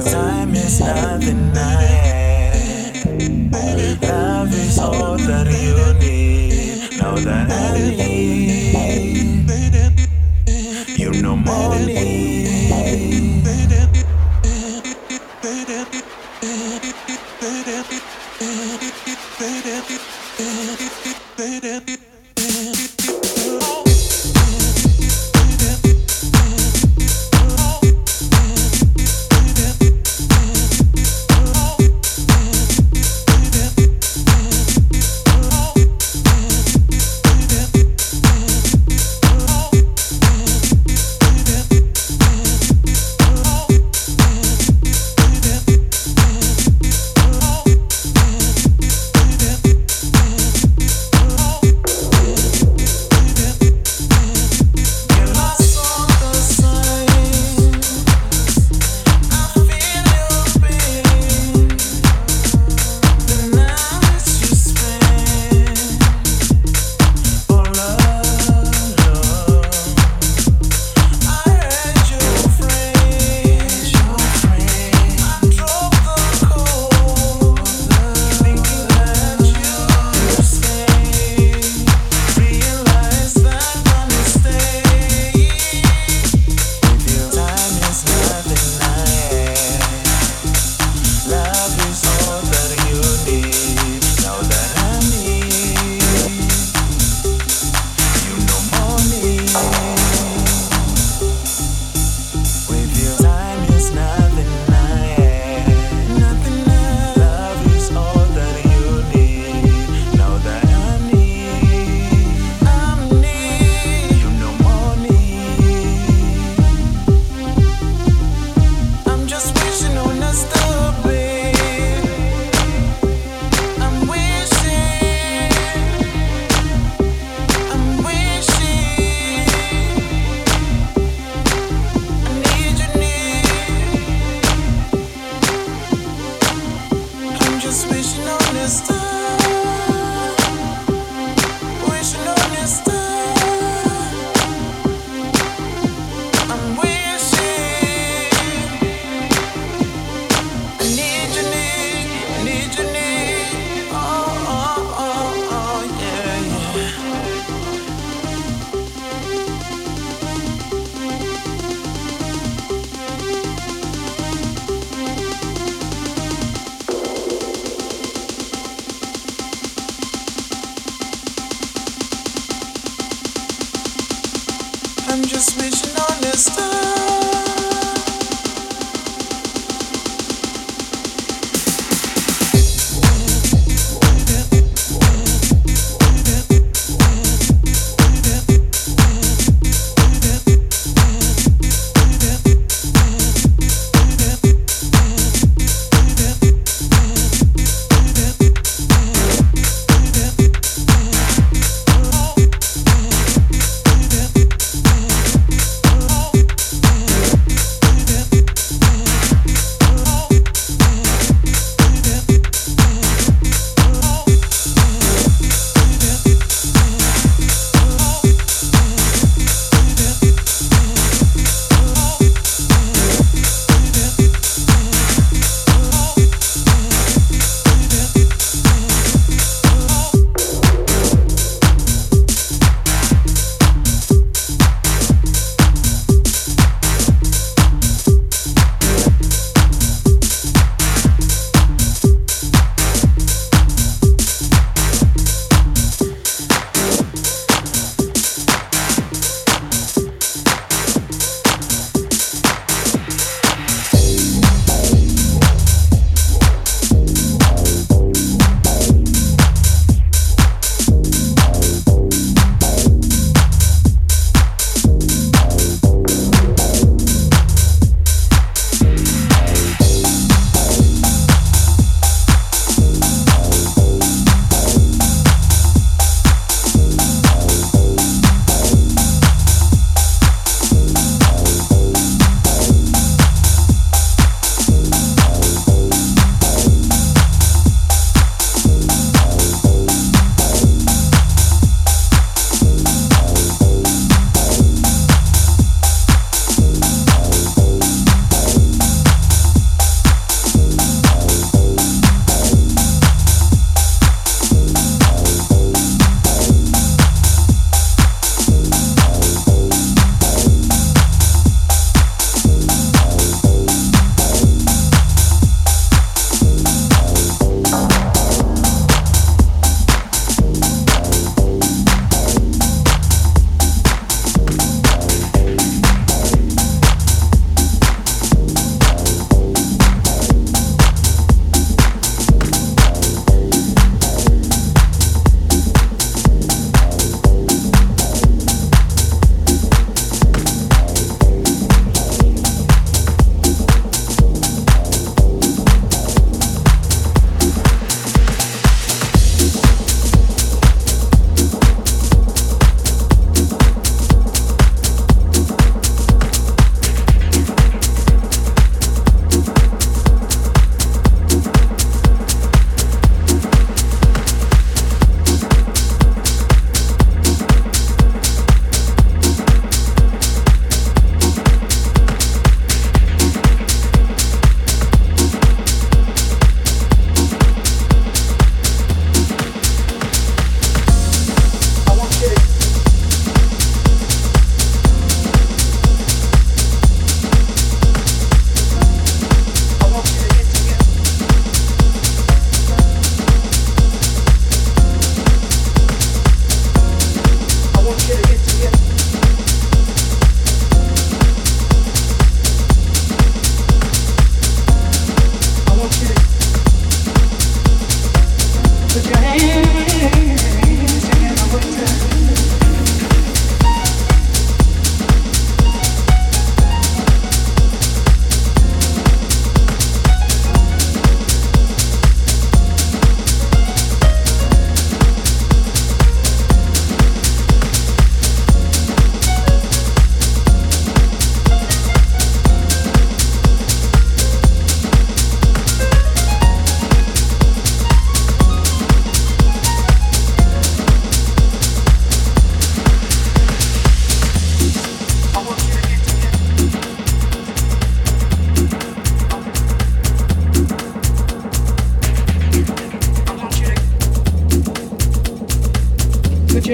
time is not. Love is all that you need. Know that I.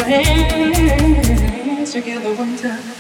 hands together one time.